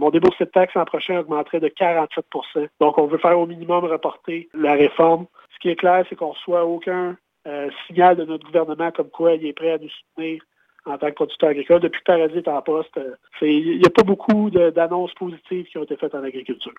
Mon déboursé de taxe l'an prochain augmenterait de 47 %. Donc, on veut faire au minimum reporter la réforme. Ce qui est clair, c'est qu'on ne reçoit aucun euh, signal de notre gouvernement comme quoi il est prêt à nous soutenir en tant que producteur agricole. Depuis que Paradis est en poste, euh, il n'y a pas beaucoup d'annonces positives qui ont été faites en agriculture.